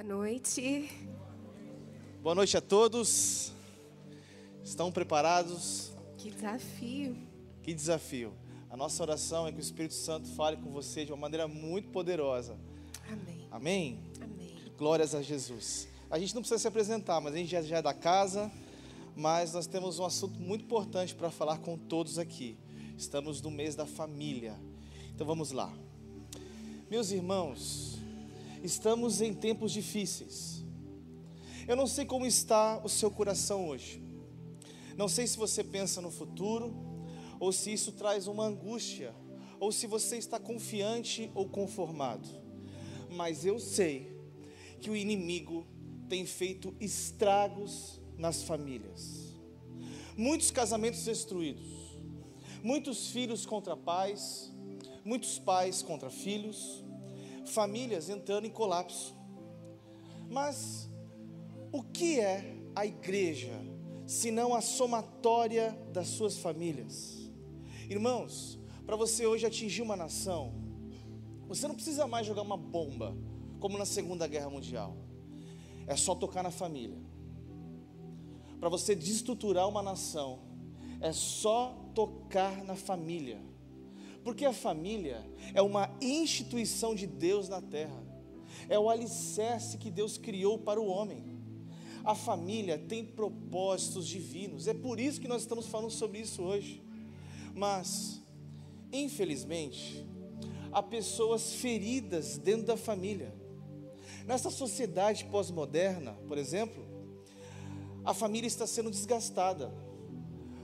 Boa noite. Boa noite a todos. Estão preparados? Que desafio. Que desafio. A nossa oração é que o Espírito Santo fale com você de uma maneira muito poderosa. Amém. Amém? Amém. Glórias a Jesus. A gente não precisa se apresentar, mas a gente já, já é da casa. Mas nós temos um assunto muito importante para falar com todos aqui. Estamos no mês da família. Então vamos lá. Meus irmãos, estamos em tempos difíceis. Eu não sei como está o seu coração hoje. Não sei se você pensa no futuro, ou se isso traz uma angústia, ou se você está confiante ou conformado. Mas eu sei que o inimigo tem feito estragos nas famílias. Muitos casamentos destruídos, muitos filhos contra pais, muitos pais contra filhos, famílias entrando em colapso. Mas o que é a igreja, senão a somatória das suas famílias? Irmãos, para você hoje atingir uma nação, você não precisa mais jogar uma bomba, como na Segunda Guerra Mundial. É só tocar na família. Para você destruturar uma nação, é só tocar na família. Porque a família é uma instituição de Deus na terra. É o alicerce que Deus criou para o homem. A família tem propósitos divinos. É por isso que nós estamos falando sobre isso hoje. Mas, infelizmente, há pessoas feridas dentro da família. Nessa sociedade pós-moderna, por exemplo, a família está sendo desgastada.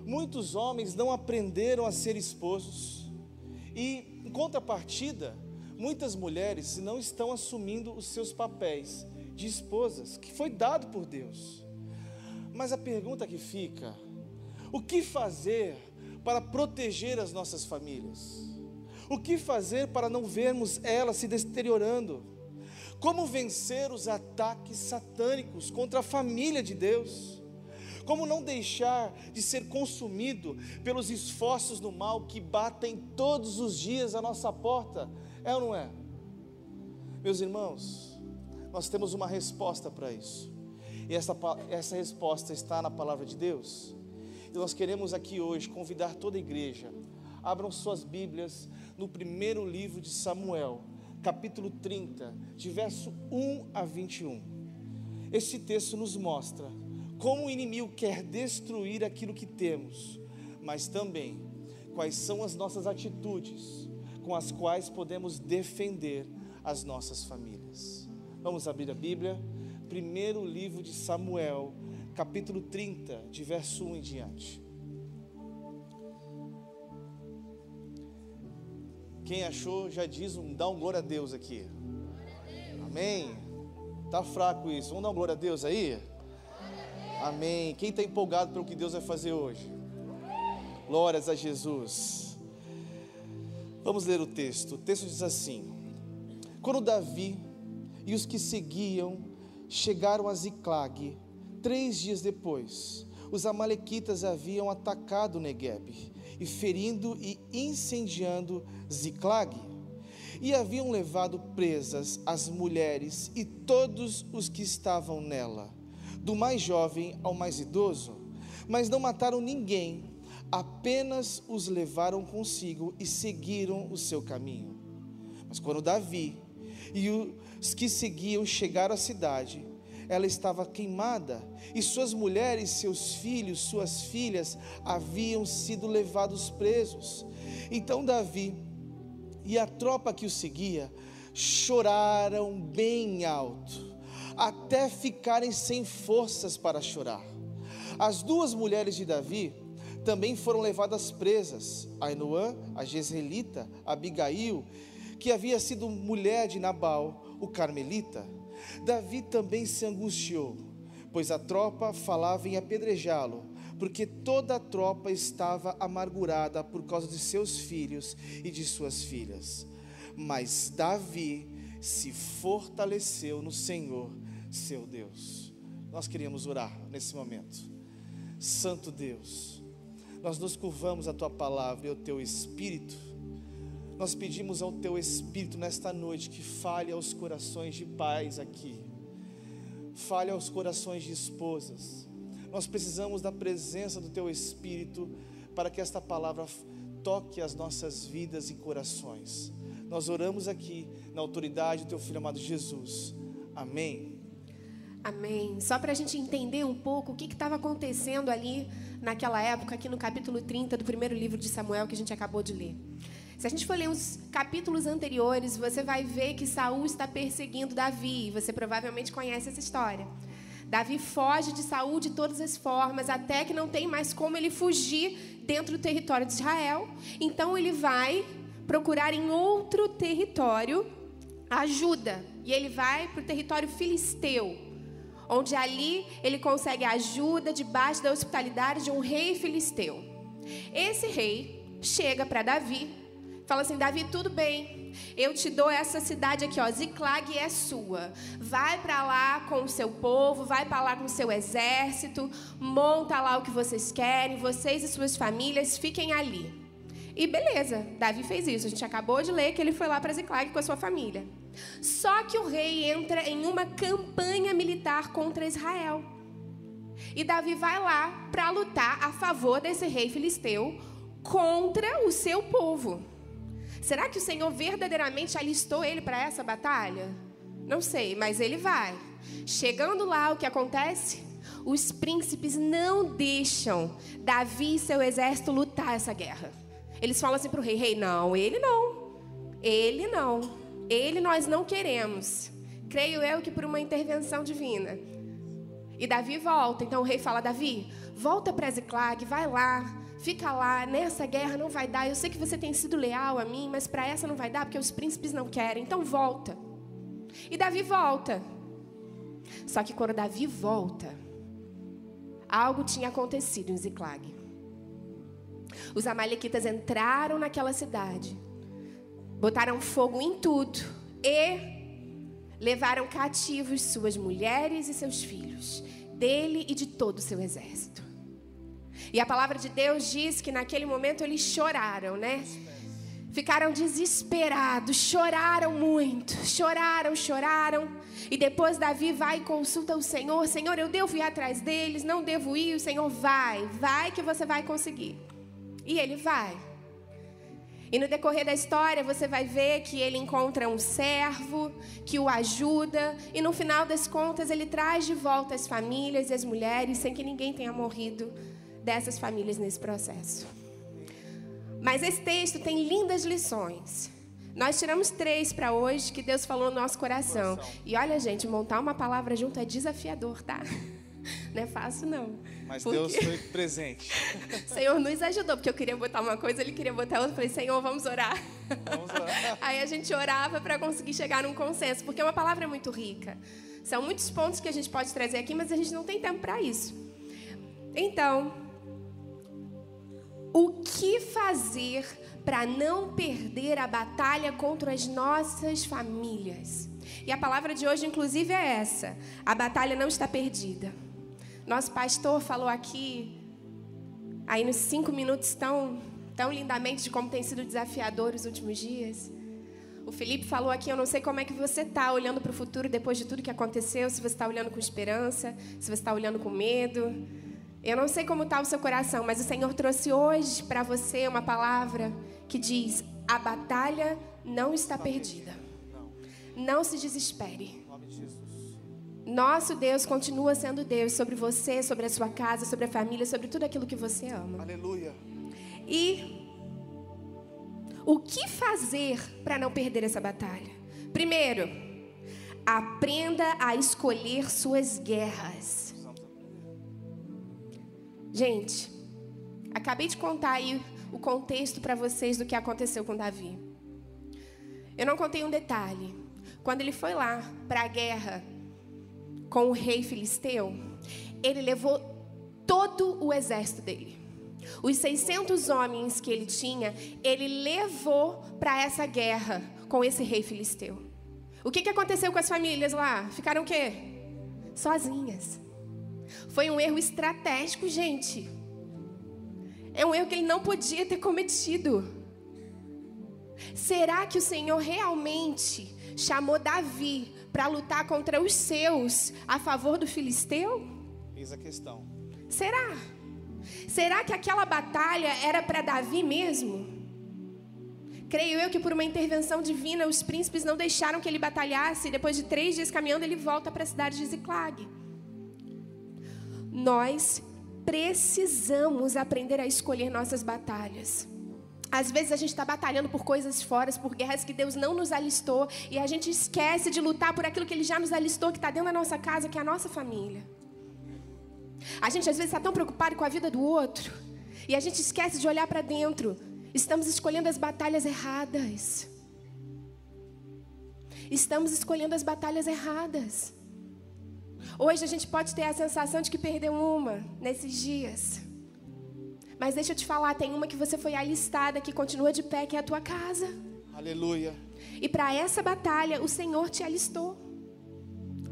Muitos homens não aprenderam a ser esposos. E, em contrapartida, muitas mulheres não estão assumindo os seus papéis de esposas, que foi dado por Deus. Mas a pergunta que fica: o que fazer para proteger as nossas famílias? O que fazer para não vermos elas se deteriorando? Como vencer os ataques satânicos contra a família de Deus? Como não deixar de ser consumido pelos esforços do mal que batem todos os dias à nossa porta? É ou não é? Meus irmãos, nós temos uma resposta para isso. E essa, essa resposta está na palavra de Deus. E nós queremos aqui hoje convidar toda a igreja. Abram suas Bíblias no primeiro livro de Samuel, capítulo 30, de verso 1 a 21. Esse texto nos mostra como o inimigo quer destruir aquilo que temos, mas também quais são as nossas atitudes com as quais podemos defender as nossas famílias. Vamos abrir a Bíblia, primeiro livro de Samuel, capítulo 30, de verso 1 em diante. Quem achou, já diz um dá um glória a Deus aqui. Amém. Tá fraco isso. Vamos dar um glória a Deus aí? Amém. Quem está empolgado pelo que Deus vai fazer hoje? Glórias a Jesus. Vamos ler o texto. O texto diz assim: Quando Davi e os que seguiam chegaram a Ziclag, três dias depois, os amalequitas haviam atacado Negueb e ferindo e incendiando Ziclag. E haviam levado presas as mulheres e todos os que estavam nela, do mais jovem ao mais idoso, mas não mataram ninguém, apenas os levaram consigo e seguiram o seu caminho. Mas quando Davi e os que seguiam chegaram à cidade, ela estava queimada, e suas mulheres, seus filhos, suas filhas haviam sido levados presos. Então Davi e a tropa que o seguia choraram bem alto, até ficarem sem forças para chorar. As duas mulheres de Davi também foram levadas presas, Ainoã, a Jezreelita, Abigail, que havia sido mulher de Nabal, o carmelita. Davi também se angustiou, pois a tropa falava em apedrejá-lo, porque toda a tropa estava amargurada por causa de seus filhos e de suas filhas. Mas Davi se fortaleceu no Senhor, seu Deus. Nós queríamos orar nesse momento. Santo Deus, nós nos curvamos a tua palavra e ao teu espírito nós pedimos ao Teu Espírito nesta noite que fale aos corações de pais aqui, fale aos corações de esposas. Nós precisamos da presença do Teu Espírito para que esta palavra toque as nossas vidas e corações. Nós oramos aqui na autoridade do Teu Filho amado Jesus. Amém. Amém. Só para a gente entender um pouco o que estava acontecendo ali naquela época, aqui no capítulo 30 do primeiro livro de Samuel que a gente acabou de ler. Se a gente for ler os capítulos anteriores, você vai ver que Saul está perseguindo Davi. Você provavelmente conhece essa história. Davi foge de Saul de todas as formas, até que não tem mais como ele fugir dentro do território de Israel. Então ele vai procurar em outro território ajuda. E ele vai para o território filisteu onde ali ele consegue ajuda debaixo da hospitalidade de um rei filisteu. Esse rei chega para Davi, fala assim: Davi, tudo bem, eu te dou essa cidade aqui, ó, Ziclag é sua. Vai para lá com o seu povo, vai para lá com o seu exército, monta lá o que vocês querem, vocês e suas famílias fiquem ali. E beleza, Davi fez isso. A gente acabou de ler que ele foi lá para Ziclag com a sua família. Só que o rei entra em uma campanha militar contra Israel. E Davi vai lá para lutar a favor desse rei filisteu contra o seu povo. Será que o Senhor verdadeiramente alistou ele para essa batalha? Não sei, mas ele vai. Chegando lá, o que acontece? Os príncipes não deixam Davi e seu exército lutar essa guerra. Eles falam assim para o rei: Rei, não, ele não. Ele não. Ele nós não queremos. Creio eu que por uma intervenção divina. E Davi volta. Então o rei fala: Davi, volta para Ziclag, vai lá, fica lá. Nessa guerra não vai dar. Eu sei que você tem sido leal a mim, mas para essa não vai dar porque os príncipes não querem. Então volta. E Davi volta. Só que quando Davi volta, algo tinha acontecido em Ziclag. Os amalequitas entraram naquela cidade, botaram fogo em tudo e levaram cativos suas mulheres e seus filhos, dele e de todo o seu exército. E a palavra de Deus diz que naquele momento eles choraram, né? Ficaram desesperados, choraram muito, choraram, choraram. E depois Davi vai e consulta o Senhor: Senhor, eu devo ir atrás deles, não devo ir. O Senhor vai, vai que você vai conseguir. E ele vai. E no decorrer da história você vai ver que ele encontra um servo que o ajuda e no final das contas ele traz de volta as famílias e as mulheres sem que ninguém tenha morrido dessas famílias nesse processo. Mas esse texto tem lindas lições. Nós tiramos três para hoje que Deus falou no nosso coração. coração. E olha, gente, montar uma palavra junto é desafiador, tá? Não é fácil, não. Mas porque... Deus foi presente. o Senhor nos ajudou, porque eu queria botar uma coisa, ele queria botar outra. Eu falei, Senhor, vamos orar. Vamos orar. Aí a gente orava para conseguir chegar num consenso, porque uma palavra é muito rica. São muitos pontos que a gente pode trazer aqui, mas a gente não tem tempo para isso. Então, o que fazer para não perder a batalha contra as nossas famílias? E a palavra de hoje, inclusive, é essa: a batalha não está perdida. Nosso pastor falou aqui, aí nos cinco minutos tão, tão lindamente de como tem sido desafiador os últimos dias. O Felipe falou aqui, eu não sei como é que você está olhando para o futuro depois de tudo que aconteceu, se você está olhando com esperança, se você está olhando com medo. Eu não sei como está o seu coração, mas o Senhor trouxe hoje para você uma palavra que diz: a batalha não está perdida. Não se desespere. Nosso Deus continua sendo Deus sobre você, sobre a sua casa, sobre a família, sobre tudo aquilo que você ama. Aleluia. E o que fazer para não perder essa batalha? Primeiro, aprenda a escolher suas guerras. Gente, acabei de contar aí o contexto para vocês do que aconteceu com Davi. Eu não contei um detalhe. Quando ele foi lá para a guerra com o rei filisteu, ele levou todo o exército dele. Os 600 homens que ele tinha, ele levou para essa guerra com esse rei filisteu. O que, que aconteceu com as famílias lá? Ficaram o quê? Sozinhas. Foi um erro estratégico, gente. É um erro que ele não podia ter cometido. Será que o Senhor realmente chamou Davi para lutar contra os seus a favor do filisteu? Eis a questão. Será? Será que aquela batalha era para Davi mesmo? Creio eu que por uma intervenção divina os príncipes não deixaram que ele batalhasse. E depois de três dias caminhando, ele volta para a cidade de Ziclag. Nós precisamos aprender a escolher nossas batalhas. Às vezes a gente está batalhando por coisas fora, por guerras que Deus não nos alistou, e a gente esquece de lutar por aquilo que Ele já nos alistou, que está dentro da nossa casa, que é a nossa família. A gente às vezes está tão preocupado com a vida do outro, e a gente esquece de olhar para dentro. Estamos escolhendo as batalhas erradas. Estamos escolhendo as batalhas erradas. Hoje a gente pode ter a sensação de que perdeu uma nesses dias. Mas deixa eu te falar, tem uma que você foi alistada, que continua de pé, que é a tua casa. Aleluia. E para essa batalha, o Senhor te alistou.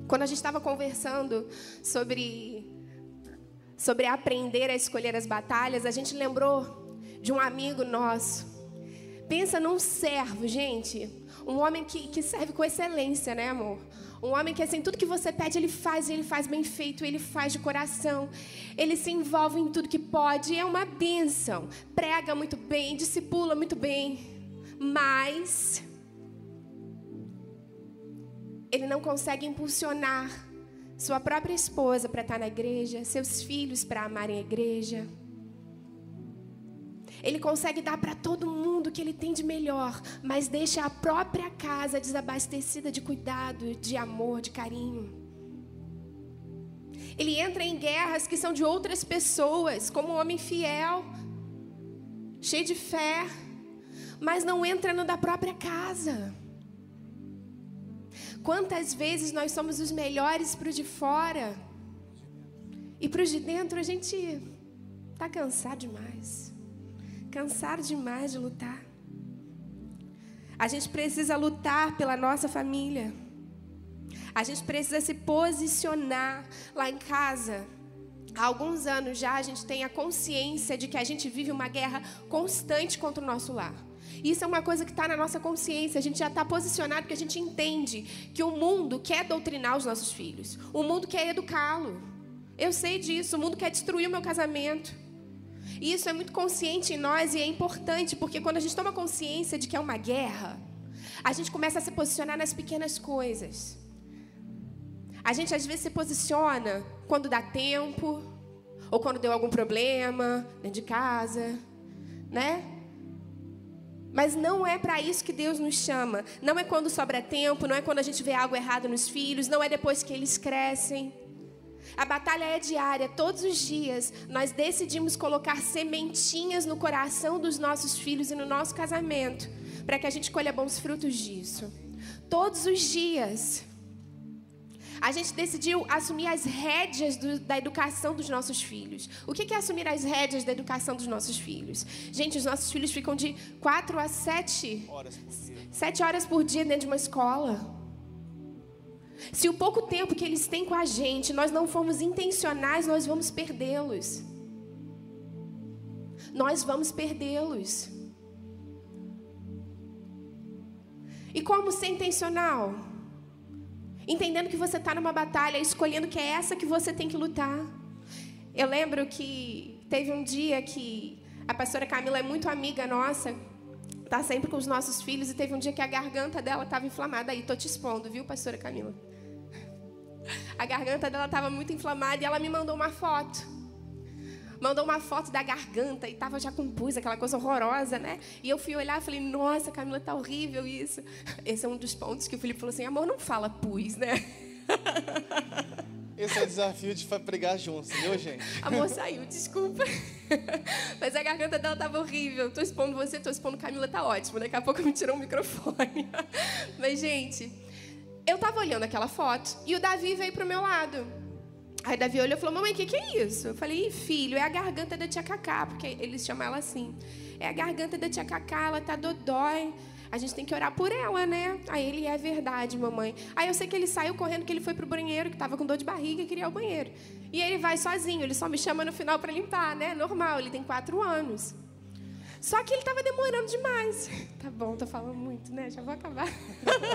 Quando a gente estava conversando sobre, sobre aprender a escolher as batalhas, a gente lembrou de um amigo nosso. Pensa num servo, gente. Um homem que, que serve com excelência, né, amor? Um homem que, assim, tudo que você pede, ele faz, ele faz bem feito, ele faz de coração. Ele se envolve em tudo que pode. É uma bênção. Prega muito bem, discipula muito bem. Mas. Ele não consegue impulsionar sua própria esposa para estar na igreja, seus filhos para amarem a igreja. Ele consegue dar para todo mundo o que ele tem de melhor, mas deixa a própria casa desabastecida de cuidado, de amor, de carinho. Ele entra em guerras que são de outras pessoas, como um homem fiel, cheio de fé, mas não entra no da própria casa. Quantas vezes nós somos os melhores para o de fora e para os de dentro a gente está cansado demais cansaram demais de lutar. A gente precisa lutar pela nossa família. A gente precisa se posicionar lá em casa. Há alguns anos já a gente tem a consciência de que a gente vive uma guerra constante contra o nosso lar. Isso é uma coisa que está na nossa consciência. A gente já está posicionado porque a gente entende que o mundo quer doutrinar os nossos filhos. O mundo quer educá-lo. Eu sei disso. O mundo quer destruir o meu casamento. E isso é muito consciente em nós e é importante, porque quando a gente toma consciência de que é uma guerra, a gente começa a se posicionar nas pequenas coisas. A gente às vezes se posiciona quando dá tempo, ou quando deu algum problema dentro de casa, né? Mas não é para isso que Deus nos chama. Não é quando sobra tempo, não é quando a gente vê algo errado nos filhos, não é depois que eles crescem. A batalha é diária, todos os dias nós decidimos colocar sementinhas no coração dos nossos filhos e no nosso casamento, para que a gente colha bons frutos disso. Todos os dias. A gente decidiu assumir as rédeas do, da educação dos nossos filhos. O que é assumir as rédeas da educação dos nossos filhos? Gente, os nossos filhos ficam de quatro a sete horas por dia, sete horas por dia dentro de uma escola. Se o pouco tempo que eles têm com a gente nós não formos intencionais, nós vamos perdê-los. Nós vamos perdê-los. E como ser intencional? Entendendo que você está numa batalha, escolhendo que é essa que você tem que lutar. Eu lembro que teve um dia que a pastora Camila é muito amiga nossa, tá sempre com os nossos filhos, e teve um dia que a garganta dela estava inflamada. Aí, tô te expondo, viu, pastora Camila? A garganta dela estava muito inflamada e ela me mandou uma foto. Mandou uma foto da garganta e tava já com pus, aquela coisa horrorosa, né? E eu fui olhar e falei, nossa, Camila, tá horrível isso. Esse é um dos pontos que o Felipe falou assim, amor, não fala pus, né? Esse é o desafio de pregar juntos, viu, gente? Amor, saiu, desculpa. Mas a garganta dela tava horrível. Tô expondo você, tô expondo Camila, tá ótimo. Daqui a pouco me tirou o microfone. Mas, gente, eu estava olhando aquela foto e o Davi veio pro meu lado. Aí Davi olhou e falou: Mamãe, o que, que é isso? Eu falei: Filho, é a garganta da tia Cacá, porque eles chamam ela assim. É a garganta da tia Cacá, ela tá dodói. A gente tem que orar por ela, né? Aí ele é verdade, mamãe. Aí eu sei que ele saiu correndo, que ele foi pro banheiro, que estava com dor de barriga e queria ir ao banheiro. E ele vai sozinho, ele só me chama no final para limpar, né? Normal, ele tem quatro anos. Só que ele estava demorando demais. Tá bom, tô falando muito, né? Já vou acabar.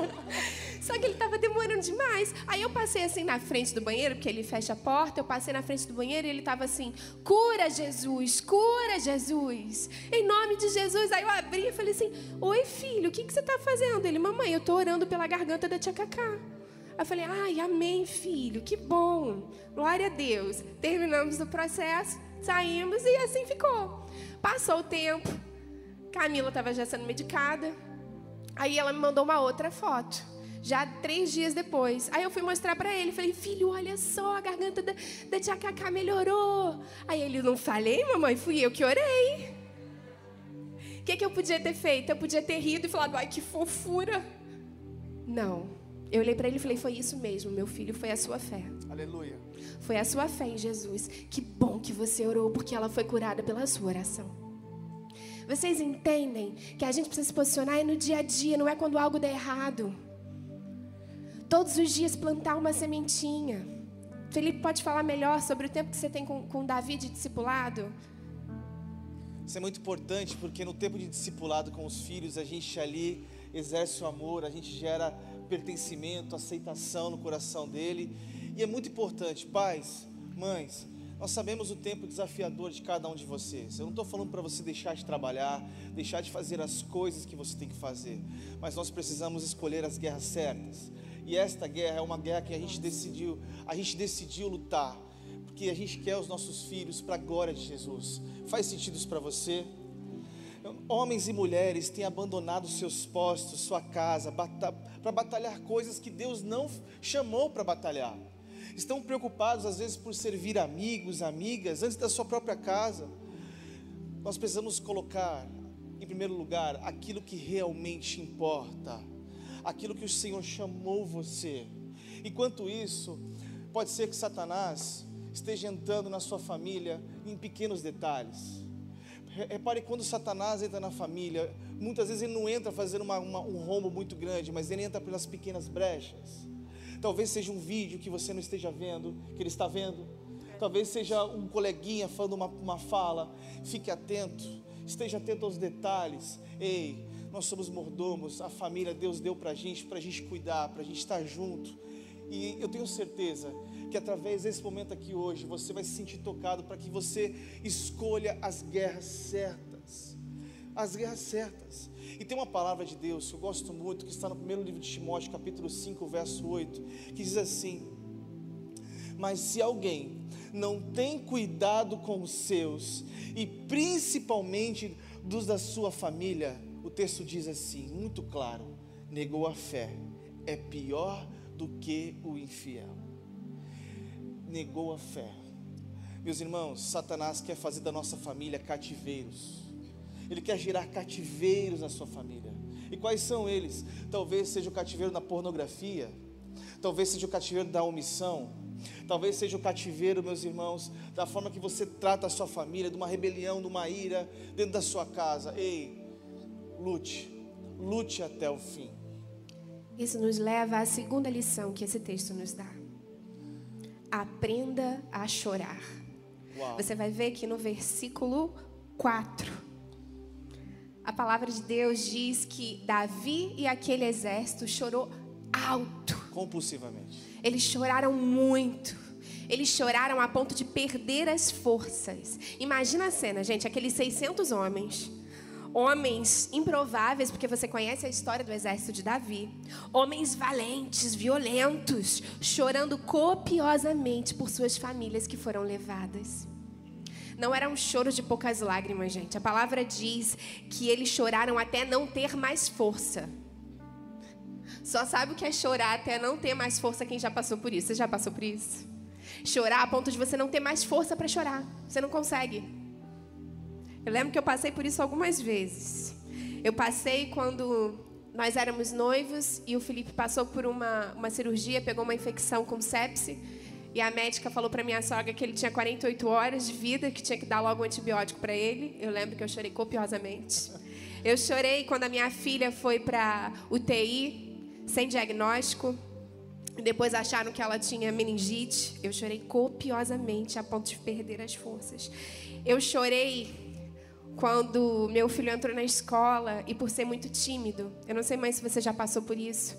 Só que ele estava demorando demais. Aí eu passei assim na frente do banheiro, porque ele fecha a porta. Eu passei na frente do banheiro e ele estava assim: cura Jesus, cura Jesus. Em nome de Jesus. Aí eu abri e falei assim: Oi, filho, o que, que você está fazendo? Ele, mamãe, eu estou orando pela garganta da tia Cacá. Eu falei, ai, amém, filho, que bom. Glória a Deus. Terminamos o processo, saímos e assim ficou. Passou o tempo, Camila estava já sendo medicada. Aí ela me mandou uma outra foto, já três dias depois. Aí eu fui mostrar para ele, falei, filho, olha só, a garganta da, da tia Cacá melhorou. Aí ele, não falei, mamãe, fui eu que orei. O que, que eu podia ter feito? Eu podia ter rido e falado, ai, que fofura. Não. Eu olhei para ele e falei: Foi isso mesmo, meu filho, foi a sua fé. Aleluia. Foi a sua fé em Jesus. Que bom que você orou, porque ela foi curada pela sua oração. Vocês entendem que a gente precisa se posicionar no dia a dia, não é quando algo der errado. Todos os dias plantar uma sementinha. Felipe pode falar melhor sobre o tempo que você tem com, com Davi de discipulado? Isso é muito importante porque no tempo de discipulado com os filhos, a gente ali exerce o amor, a gente gera pertencimento, aceitação no coração dele. E é muito importante, pais, mães, nós sabemos o tempo desafiador de cada um de vocês. Eu não estou falando para você deixar de trabalhar, deixar de fazer as coisas que você tem que fazer, mas nós precisamos escolher as guerras certas. E esta guerra é uma guerra que a gente decidiu, a gente decidiu lutar, porque a gente quer os nossos filhos para a glória de Jesus. Faz sentido isso para você? Homens e mulheres têm abandonado seus postos, sua casa, para batalhar coisas que Deus não chamou para batalhar. Estão preocupados às vezes por servir amigos, amigas, antes da sua própria casa. Nós precisamos colocar em primeiro lugar aquilo que realmente importa, aquilo que o Senhor chamou você. Enquanto isso, pode ser que Satanás esteja entrando na sua família em pequenos detalhes. Repare quando Satanás entra na família, muitas vezes ele não entra fazendo uma, uma, um rombo muito grande, mas ele entra pelas pequenas brechas. Talvez seja um vídeo que você não esteja vendo, que ele está vendo. Talvez seja um coleguinha falando uma, uma fala. Fique atento, esteja atento aos detalhes. Ei, nós somos mordomos, a família Deus deu para a gente, para a gente cuidar, para a gente estar junto. E eu tenho certeza que através desse momento aqui hoje você vai se sentir tocado para que você escolha as guerras certas. As guerras certas. E tem uma palavra de Deus que eu gosto muito, que está no primeiro livro de Timóteo, capítulo 5, verso 8, que diz assim: Mas se alguém não tem cuidado com os seus, e principalmente dos da sua família, o texto diz assim, muito claro: negou a fé, é pior do que o infiel negou a fé. Meus irmãos, Satanás quer fazer da nossa família cativeiros. Ele quer gerar cativeiros na sua família. E quais são eles? Talvez seja o cativeiro da pornografia, talvez seja o cativeiro da omissão, talvez seja o cativeiro, meus irmãos, da forma que você trata a sua família, de uma rebelião, de uma ira dentro da sua casa. Ei, lute, lute até o fim. Isso nos leva à segunda lição que esse texto nos dá. Aprenda a chorar. Uau. Você vai ver que no versículo 4, a palavra de Deus diz que Davi e aquele exército chorou alto. Compulsivamente. Eles choraram muito. Eles choraram a ponto de perder as forças. Imagina a cena, gente, aqueles 600 homens homens improváveis, porque você conhece a história do exército de Davi, homens valentes, violentos, chorando copiosamente por suas famílias que foram levadas. Não era um choro de poucas lágrimas, gente. A palavra diz que eles choraram até não ter mais força. Só sabe o que é chorar até não ter mais força quem já passou por isso. Você já passou por isso? Chorar a ponto de você não ter mais força para chorar. Você não consegue. Eu lembro que eu passei por isso algumas vezes. Eu passei quando nós éramos noivos e o Felipe passou por uma, uma cirurgia, pegou uma infecção com sepse. E a médica falou para minha sogra que ele tinha 48 horas de vida, que tinha que dar logo um antibiótico para ele. Eu lembro que eu chorei copiosamente. Eu chorei quando a minha filha foi para UTI, sem diagnóstico. Depois acharam que ela tinha meningite. Eu chorei copiosamente, a ponto de perder as forças. Eu chorei quando meu filho entrou na escola e por ser muito tímido, eu não sei mais se você já passou por isso,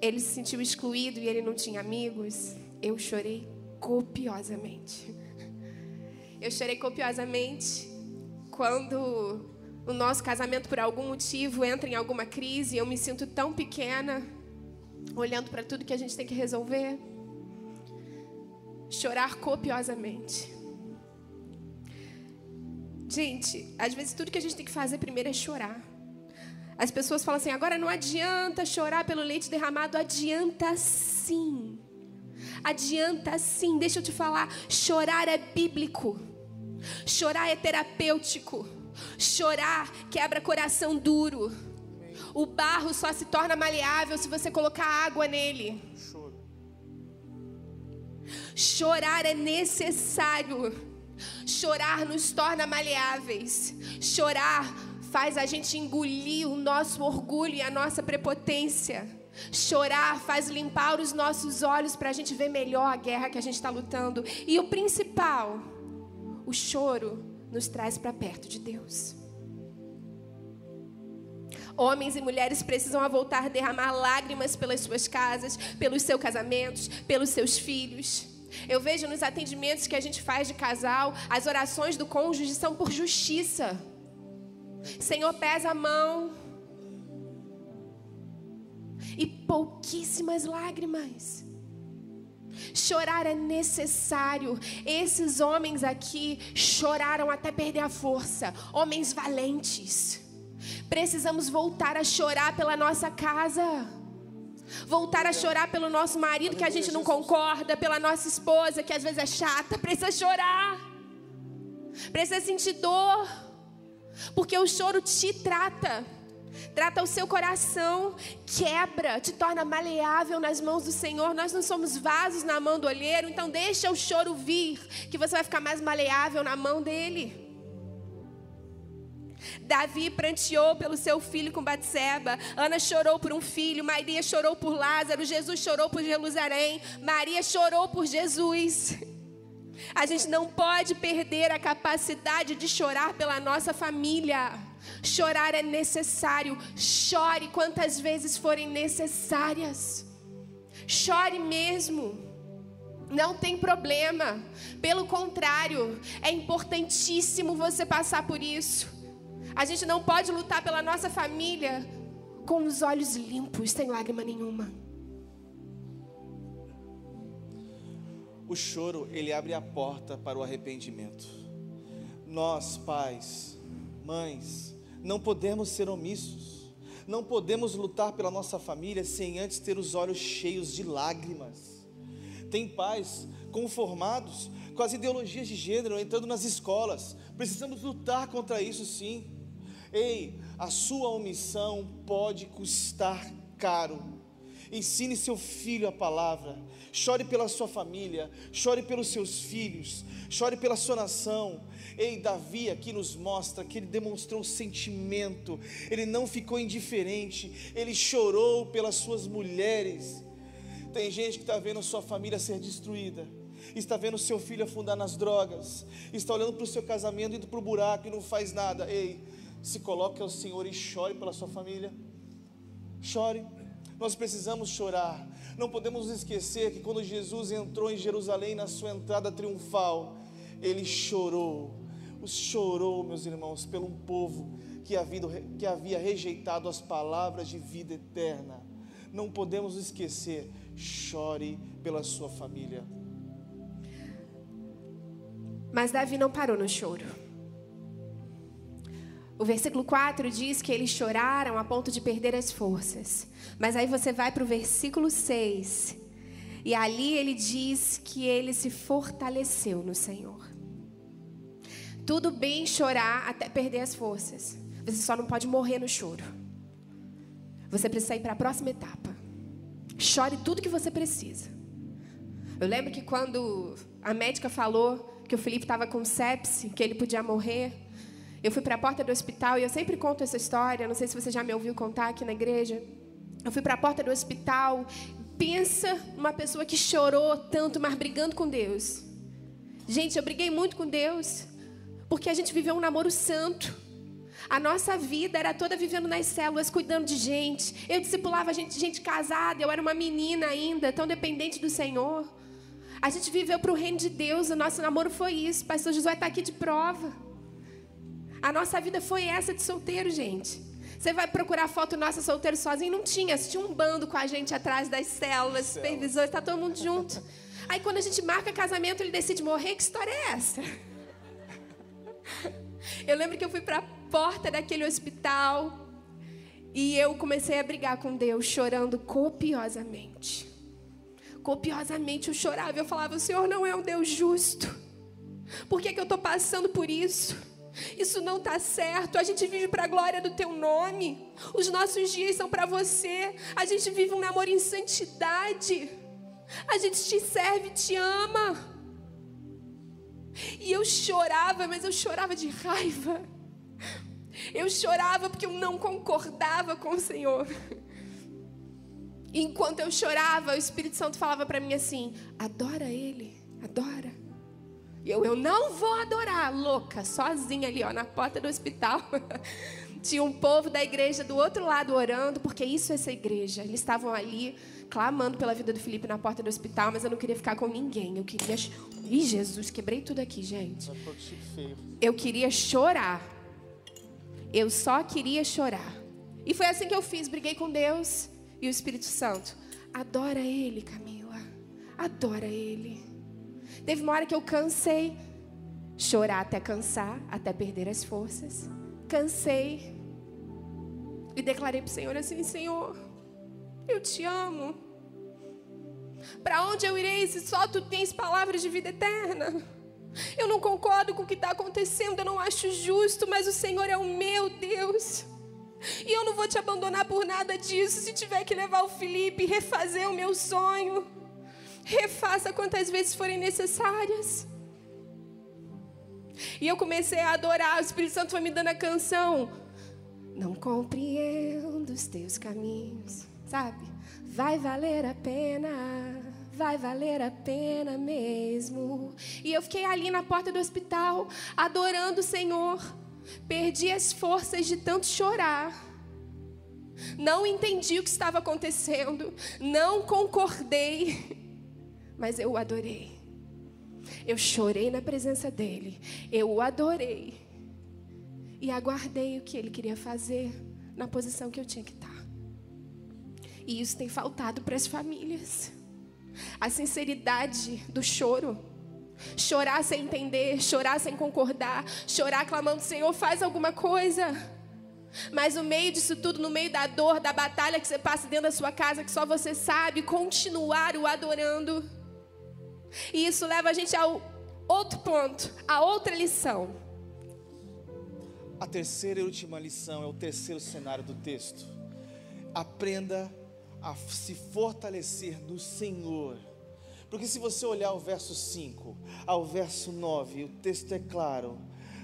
ele se sentiu excluído e ele não tinha amigos, eu chorei copiosamente. Eu chorei copiosamente quando o nosso casamento, por algum motivo, entra em alguma crise eu me sinto tão pequena, olhando para tudo que a gente tem que resolver. Chorar copiosamente. Gente, às vezes tudo que a gente tem que fazer primeiro é chorar. As pessoas falam assim: agora não adianta chorar pelo leite derramado. Adianta sim. Adianta sim. Deixa eu te falar: chorar é bíblico. Chorar é terapêutico. Chorar quebra coração duro. O barro só se torna maleável se você colocar água nele. Chorar é necessário. Chorar nos torna maleáveis. Chorar faz a gente engolir o nosso orgulho e a nossa prepotência. Chorar faz limpar os nossos olhos para a gente ver melhor a guerra que a gente está lutando. E o principal, o choro nos traz para perto de Deus. Homens e mulheres precisam voltar a derramar lágrimas pelas suas casas, pelos seus casamentos, pelos seus filhos. Eu vejo nos atendimentos que a gente faz de casal, as orações do cônjuge são por justiça. Senhor, pesa a mão. E pouquíssimas lágrimas. Chorar é necessário. Esses homens aqui choraram até perder a força. Homens valentes. Precisamos voltar a chorar pela nossa casa. Voltar a chorar pelo nosso marido que a gente não concorda, pela nossa esposa que às vezes é chata, precisa chorar. Precisa sentir dor. Porque o choro te trata. Trata o seu coração, quebra, te torna maleável nas mãos do Senhor. Nós não somos vasos na mão do olheiro, então deixa o choro vir, que você vai ficar mais maleável na mão dele. Davi pranteou pelo seu filho com Batseba, Ana chorou por um filho, Maria chorou por Lázaro, Jesus chorou por Jerusalém, Maria chorou por Jesus. A gente não pode perder a capacidade de chorar pela nossa família. Chorar é necessário. Chore quantas vezes forem necessárias. Chore mesmo. Não tem problema. Pelo contrário, é importantíssimo você passar por isso. A gente não pode lutar pela nossa família com os olhos limpos, sem lágrima nenhuma. O choro, ele abre a porta para o arrependimento. Nós, pais, mães, não podemos ser omissos. Não podemos lutar pela nossa família sem antes ter os olhos cheios de lágrimas. Tem pais conformados com as ideologias de gênero entrando nas escolas. Precisamos lutar contra isso sim. Ei, a sua omissão pode custar caro. Ensine seu filho a palavra. Chore pela sua família, chore pelos seus filhos, chore pela sua nação. Ei, Davi aqui nos mostra que ele demonstrou sentimento, ele não ficou indiferente, ele chorou pelas suas mulheres. Tem gente que está vendo sua família ser destruída, está vendo seu filho afundar nas drogas, está olhando para o seu casamento, indo para o buraco e não faz nada. Ei, se coloque ao Senhor e chore pela sua família. Chore. Nós precisamos chorar. Não podemos esquecer que quando Jesus entrou em Jerusalém na sua entrada triunfal, ele chorou. Chorou, meus irmãos, pelo um povo que havia, que havia rejeitado as palavras de vida eterna. Não podemos esquecer. Chore pela sua família. Mas Davi não parou no choro. O versículo 4 diz que eles choraram a ponto de perder as forças. Mas aí você vai para o versículo 6. E ali ele diz que ele se fortaleceu no Senhor. Tudo bem chorar até perder as forças. Você só não pode morrer no choro. Você precisa ir para a próxima etapa. Chore tudo que você precisa. Eu lembro que quando a médica falou que o Felipe estava com sepse, que ele podia morrer, eu fui para a porta do hospital e eu sempre conto essa história, não sei se você já me ouviu contar aqui na igreja. Eu fui para a porta do hospital, pensa uma pessoa que chorou tanto, mas brigando com Deus. Gente, eu briguei muito com Deus, Porque a gente viveu um namoro santo. A nossa vida era toda vivendo nas células, cuidando de gente. Eu discipulava gente, gente casada, eu era uma menina ainda, tão dependente do Senhor. A gente viveu para o reino de Deus, o nosso namoro foi isso. Pastor Josué está aqui de prova. A nossa vida foi essa de solteiro, gente. Você vai procurar foto nossa solteiro sozinho? Não tinha. Tinha um bando com a gente atrás das células, supervisores, está todo mundo junto. Aí quando a gente marca casamento, ele decide morrer. Que história é essa? Eu lembro que eu fui para a porta daquele hospital e eu comecei a brigar com Deus, chorando copiosamente. Copiosamente eu chorava. Eu falava: O Senhor não é um Deus justo. Por que, que eu estou passando por isso? Isso não está certo. A gente vive para a glória do teu nome. Os nossos dias são para você. A gente vive um namoro em santidade. A gente te serve, te ama. E eu chorava, mas eu chorava de raiva. Eu chorava porque eu não concordava com o Senhor. E enquanto eu chorava, o Espírito Santo falava para mim assim: adora Ele, adora. E eu, eu não vou adorar, louca, sozinha ali, ó, na porta do hospital. Tinha um povo da igreja do outro lado orando, porque isso é essa igreja. Eles estavam ali clamando pela vida do Felipe na porta do hospital, mas eu não queria ficar com ninguém. Eu queria. Ih, Jesus, quebrei tudo aqui, gente. Eu queria chorar. Eu só queria chorar. E foi assim que eu fiz. Briguei com Deus e o Espírito Santo. Adora Ele, Camila. Adora Ele. Teve uma hora que eu cansei. Chorar até cansar, até perder as forças. Cansei. E declarei para o Senhor assim: Senhor, eu te amo. Para onde eu irei se só tu tens palavras de vida eterna? Eu não concordo com o que está acontecendo, eu não acho justo, mas o Senhor é o meu Deus. E eu não vou te abandonar por nada disso. Se tiver que levar o Felipe e refazer o meu sonho, refaça quantas vezes forem necessárias. E eu comecei a adorar, o Espírito Santo foi me dando a canção. Não compreendo os teus caminhos sabe? Vai valer a pena, vai valer a pena mesmo. E eu fiquei ali na porta do hospital, adorando o Senhor. Perdi as forças de tanto chorar. Não entendi o que estava acontecendo, não concordei, mas eu o adorei. Eu chorei na presença dele, eu o adorei e aguardei o que ele queria fazer na posição que eu tinha que estar. E isso tem faltado para as famílias. A sinceridade do choro. Chorar sem entender, chorar sem concordar, chorar clamando: Senhor, faz alguma coisa. Mas no meio disso tudo, no meio da dor, da batalha que você passa dentro da sua casa, que só você sabe, continuar o adorando. E isso leva a gente ao outro ponto, a outra lição. A terceira e última lição é o terceiro cenário do texto. Aprenda a se fortalecer no Senhor. Porque se você olhar o verso 5 ao verso 9, o texto é claro.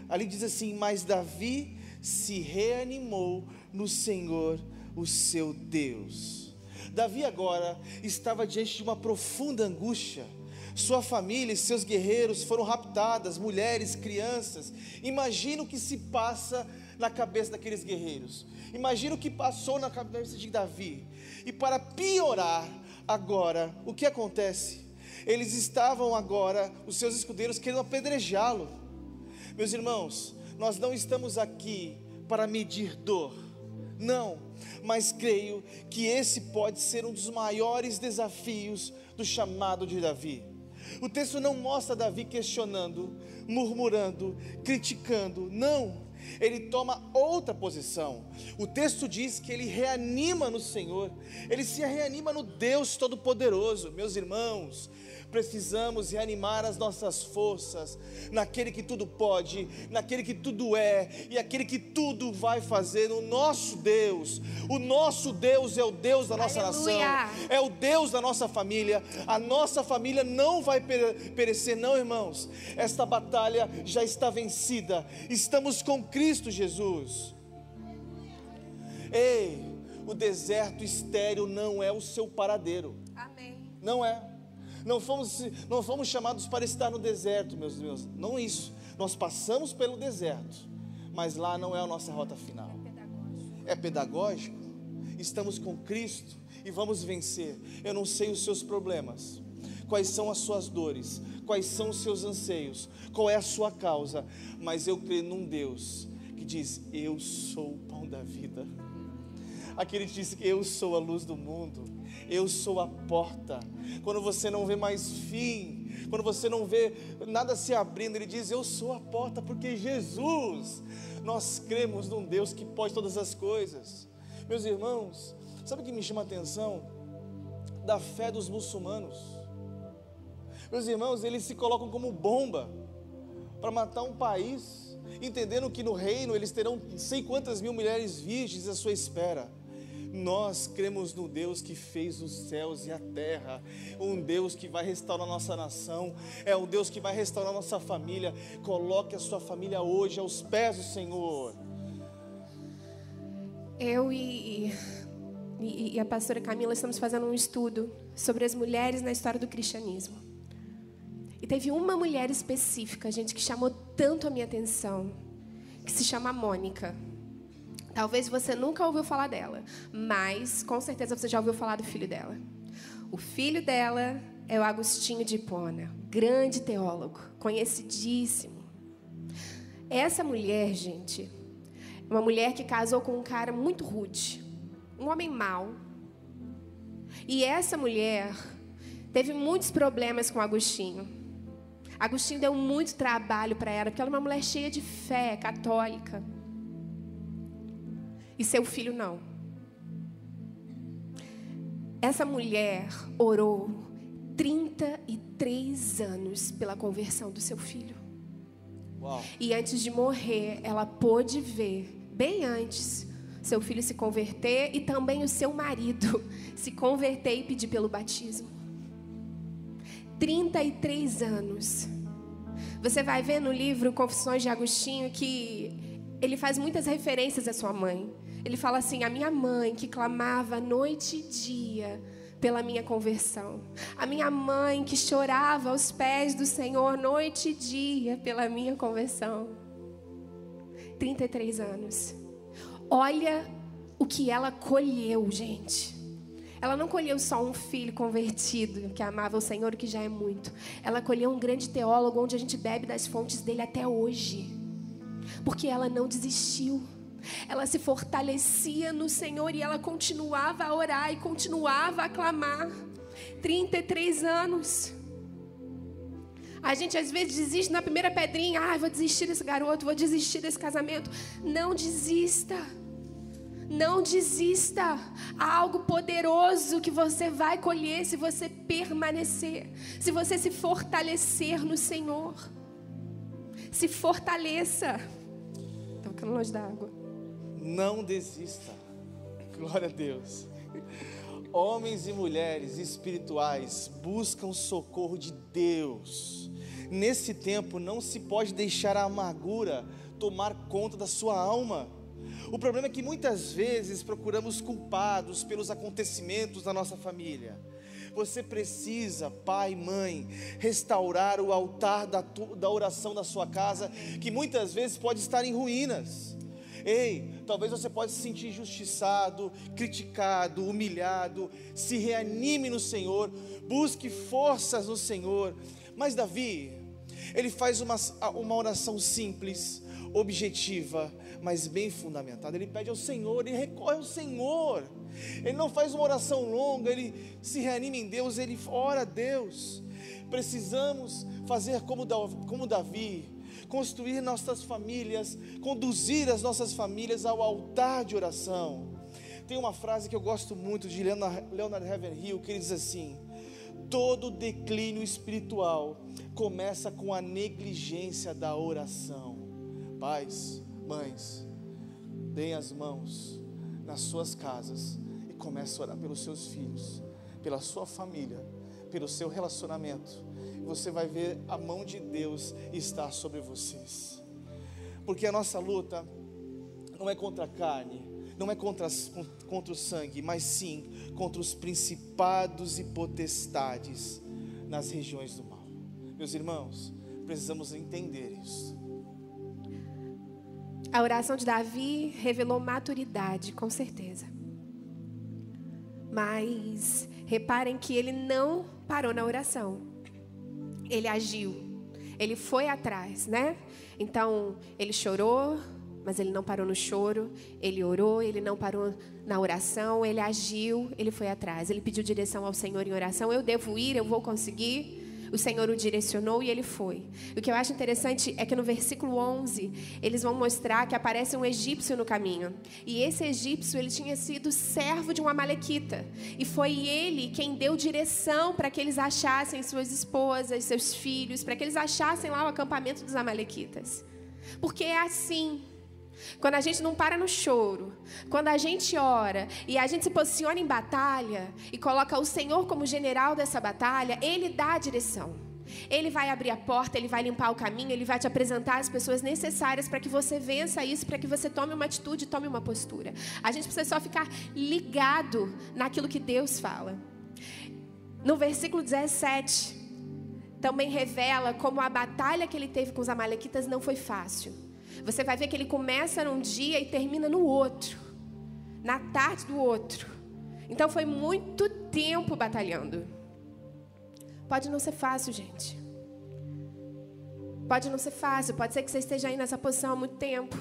Ali diz assim: Mas Davi se reanimou no Senhor, o seu Deus. Davi agora estava diante de uma profunda angústia. Sua família e seus guerreiros foram raptadas, mulheres, crianças. Imagina o que se passa na cabeça daqueles guerreiros. Imagina o que passou na cabeça de Davi. E para piorar, agora, o que acontece? Eles estavam agora, os seus escudeiros, querendo apedrejá-lo. Meus irmãos, nós não estamos aqui para medir dor, não, mas creio que esse pode ser um dos maiores desafios do chamado de Davi. O texto não mostra Davi questionando, murmurando, criticando, não ele toma outra posição. O texto diz que ele reanima no Senhor, ele se reanima no Deus Todo-Poderoso. Meus irmãos, precisamos reanimar as nossas forças naquele que tudo pode, naquele que tudo é e aquele que tudo vai fazer, no nosso Deus. O nosso Deus é o Deus da nossa Aleluia. nação, é o Deus da nossa família. A nossa família não vai perecer, não, irmãos. Esta batalha já está vencida. Estamos com Cristo Jesus. Ei, o deserto estéreo não é o seu paradeiro. Amém. Não é. Não fomos, não fomos chamados para estar no deserto, meus irmãos. Não isso. Nós passamos pelo deserto, mas lá não é a nossa rota final. É pedagógico. Estamos com Cristo e vamos vencer. Eu não sei os seus problemas, quais são as suas dores, quais são os seus anseios, qual é a sua causa, mas eu creio num Deus que diz: Eu sou o pão da vida. Aquele que diz: Eu sou a luz do mundo, eu sou a porta. Quando você não vê mais fim, quando você não vê nada se abrindo, ele diz: Eu sou a porta, porque Jesus, nós cremos num Deus que pode todas as coisas. Meus irmãos, sabe o que me chama a atenção? Da fé dos muçulmanos. Meus irmãos, eles se colocam como bomba para matar um país, entendendo que no reino eles terão sei quantas mil mulheres virgens à sua espera. Nós cremos no Deus que fez os céus e a terra, um Deus que vai restaurar nossa nação, é um Deus que vai restaurar nossa família. Coloque a sua família hoje aos pés do Senhor. Eu e, e, e a pastora Camila estamos fazendo um estudo sobre as mulheres na história do cristianismo. E teve uma mulher específica, gente, que chamou tanto a minha atenção, que se chama Mônica. Talvez você nunca ouviu falar dela, mas com certeza você já ouviu falar do filho dela. O filho dela é o Agostinho de Hipona, grande teólogo, conhecidíssimo. Essa mulher, gente, é uma mulher que casou com um cara muito rude, um homem mau. E essa mulher teve muitos problemas com Agostinho. Agostinho deu muito trabalho para ela, porque ela é uma mulher cheia de fé, católica e seu filho não. Essa mulher orou 33 anos pela conversão do seu filho. Uau. E antes de morrer, ela pôde ver, bem antes, seu filho se converter e também o seu marido se converter e pedir pelo batismo. 33 anos. Você vai ver no livro Confissões de Agostinho que ele faz muitas referências à sua mãe. Ele fala assim: a minha mãe que clamava noite e dia pela minha conversão. A minha mãe que chorava aos pés do Senhor noite e dia pela minha conversão. 33 anos. Olha o que ela colheu, gente. Ela não colheu só um filho convertido que amava o Senhor, que já é muito. Ela colheu um grande teólogo onde a gente bebe das fontes dele até hoje. Porque ela não desistiu. Ela se fortalecia no Senhor e ela continuava a orar e continuava a clamar. 33 anos. A gente às vezes desiste na primeira pedrinha. Ah, vou desistir desse garoto, vou desistir desse casamento. Não desista. Não desista. Há algo poderoso que você vai colher se você permanecer, se você se fortalecer no Senhor. Se fortaleça. Estou ficando longe da água. Não desista. Glória a Deus. Homens e mulheres espirituais buscam socorro de Deus. Nesse tempo não se pode deixar a amargura tomar conta da sua alma. O problema é que muitas vezes procuramos culpados pelos acontecimentos da nossa família. Você precisa, pai, mãe, restaurar o altar da, da oração da sua casa, que muitas vezes pode estar em ruínas. Ei, talvez você possa se sentir injustiçado, criticado, humilhado. Se reanime no Senhor, busque forças no Senhor. Mas Davi, ele faz uma, uma oração simples, objetiva, mas bem fundamentada. Ele pede ao Senhor, ele recorre ao Senhor. Ele não faz uma oração longa, ele se reanima em Deus, ele ora a Deus. Precisamos fazer como, como Davi, construir nossas famílias, conduzir as nossas famílias ao altar de oração. Tem uma frase que eu gosto muito de Leonard, Ravenhill que ele diz assim: todo declínio espiritual começa com a negligência da oração. Pais, mães, deem as mãos nas suas casas e comece a orar pelos seus filhos, pela sua família, pelo seu relacionamento você vai ver a mão de Deus estar sobre vocês. Porque a nossa luta não é contra a carne, não é contra, contra o sangue, mas sim contra os principados e potestades nas regiões do mal. Meus irmãos, precisamos entender isso. A oração de Davi revelou maturidade, com certeza. Mas reparem que ele não parou na oração. Ele agiu. Ele foi atrás, né? Então, ele chorou, mas ele não parou no choro. Ele orou, ele não parou na oração, ele agiu, ele foi atrás. Ele pediu direção ao Senhor em oração. Eu devo ir, eu vou conseguir o Senhor o direcionou e ele foi. O que eu acho interessante é que no versículo 11, eles vão mostrar que aparece um egípcio no caminho. E esse egípcio, ele tinha sido servo de uma malequita. E foi ele quem deu direção para que eles achassem suas esposas, seus filhos, para que eles achassem lá o acampamento dos amalequitas. Porque é assim. Quando a gente não para no choro, quando a gente ora e a gente se posiciona em batalha e coloca o Senhor como general dessa batalha, Ele dá a direção. Ele vai abrir a porta, ele vai limpar o caminho, ele vai te apresentar as pessoas necessárias para que você vença isso, para que você tome uma atitude, tome uma postura. A gente precisa só ficar ligado naquilo que Deus fala. No versículo 17, também revela como a batalha que ele teve com os amalequitas não foi fácil. Você vai ver que ele começa num dia e termina no outro, na tarde do outro. Então foi muito tempo batalhando. Pode não ser fácil, gente. Pode não ser fácil, pode ser que você esteja aí nessa posição há muito tempo.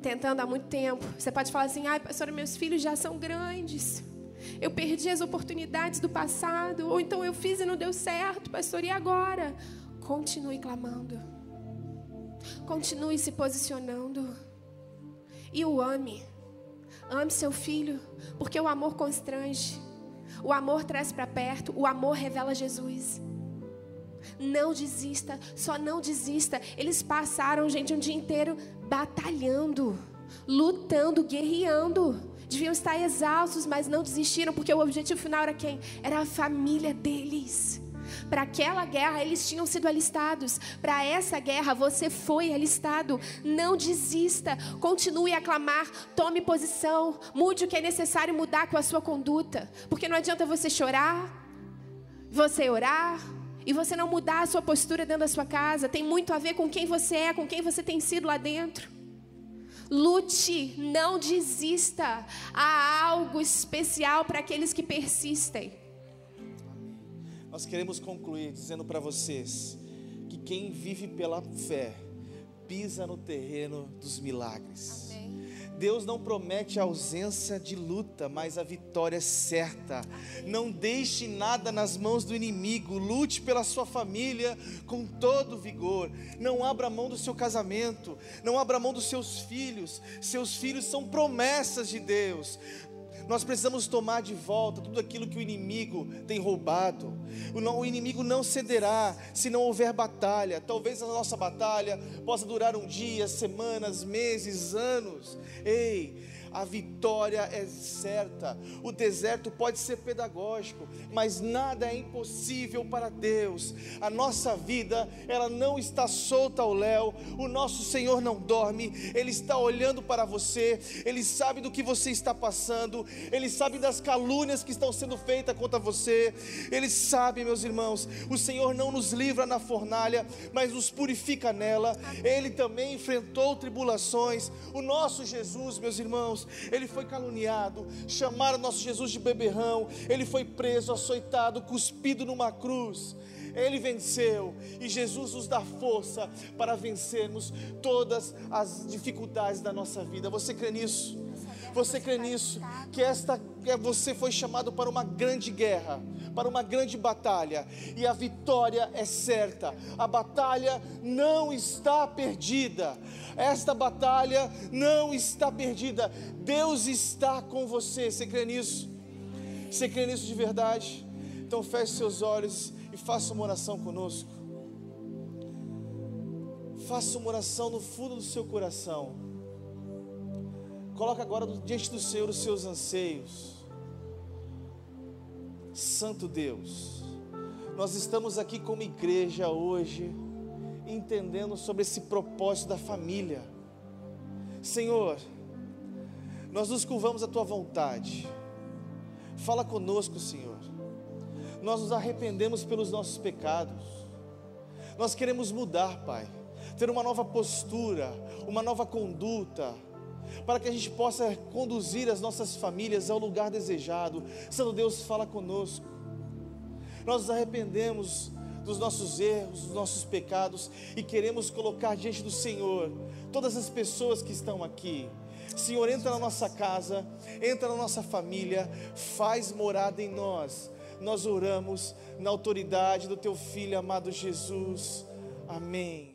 Tentando há muito tempo. Você pode falar assim: ai, pastora, meus filhos já são grandes. Eu perdi as oportunidades do passado. Ou então eu fiz e não deu certo, pastor, e agora? Continue clamando. Continue se posicionando. E o ame. Ame seu filho, porque o amor constrange. O amor traz para perto, o amor revela Jesus. Não desista, só não desista. Eles passaram, gente, um dia inteiro batalhando, lutando, guerreando. Deviam estar exaustos, mas não desistiram, porque o objetivo final era quem? Era a família deles. Para aquela guerra eles tinham sido alistados. Para essa guerra você foi alistado. Não desista. Continue a clamar. Tome posição. Mude o que é necessário mudar com a sua conduta. Porque não adianta você chorar, você orar e você não mudar a sua postura dentro da sua casa. Tem muito a ver com quem você é, com quem você tem sido lá dentro. Lute, não desista. Há algo especial para aqueles que persistem. Nós queremos concluir dizendo para vocês que quem vive pela fé pisa no terreno dos milagres. Deus não promete a ausência de luta, mas a vitória é certa. Não deixe nada nas mãos do inimigo. Lute pela sua família com todo vigor. Não abra mão do seu casamento. Não abra mão dos seus filhos. Seus filhos são promessas de Deus. Nós precisamos tomar de volta tudo aquilo que o inimigo tem roubado. O inimigo não cederá se não houver batalha. Talvez a nossa batalha possa durar um dia, semanas, meses, anos. Ei, a vitória é certa. O deserto pode ser pedagógico, mas nada é impossível para Deus. A nossa vida, ela não está solta ao léu. O nosso Senhor não dorme, ele está olhando para você, ele sabe do que você está passando, ele sabe das calúnias que estão sendo feitas contra você. Ele sabe, meus irmãos, o Senhor não nos livra na fornalha, mas nos purifica nela. Ele também enfrentou tribulações. O nosso Jesus, meus irmãos, ele foi caluniado, chamaram nosso Jesus de beberrão, ele foi preso, açoitado, cuspido numa cruz. Ele venceu e Jesus nos dá força para vencermos todas as dificuldades da nossa vida. Você crê nisso? Você crê nisso? Que esta você foi chamado para uma grande guerra, para uma grande batalha, e a vitória é certa. A batalha não está perdida. Esta batalha não está perdida. Deus está com você. Você crê nisso? Você crê nisso de verdade? Então feche seus olhos e faça uma oração conosco. Faça uma oração no fundo do seu coração. Coloque agora diante do Senhor os seus anseios. Santo Deus, nós estamos aqui como igreja hoje, entendendo sobre esse propósito da família. Senhor, nós nos curvamos à tua vontade. Fala conosco, Senhor. Nós nos arrependemos pelos nossos pecados. Nós queremos mudar, Pai. ter uma nova postura, uma nova conduta, para que a gente possa conduzir as nossas famílias ao lugar desejado. Santo Deus, fala conosco. Nós nos arrependemos dos nossos erros, dos nossos pecados e queremos colocar diante do Senhor todas as pessoas que estão aqui. Senhor, entra na nossa casa, entra na nossa família, faz morada em nós. Nós oramos na autoridade do teu filho amado Jesus. Amém.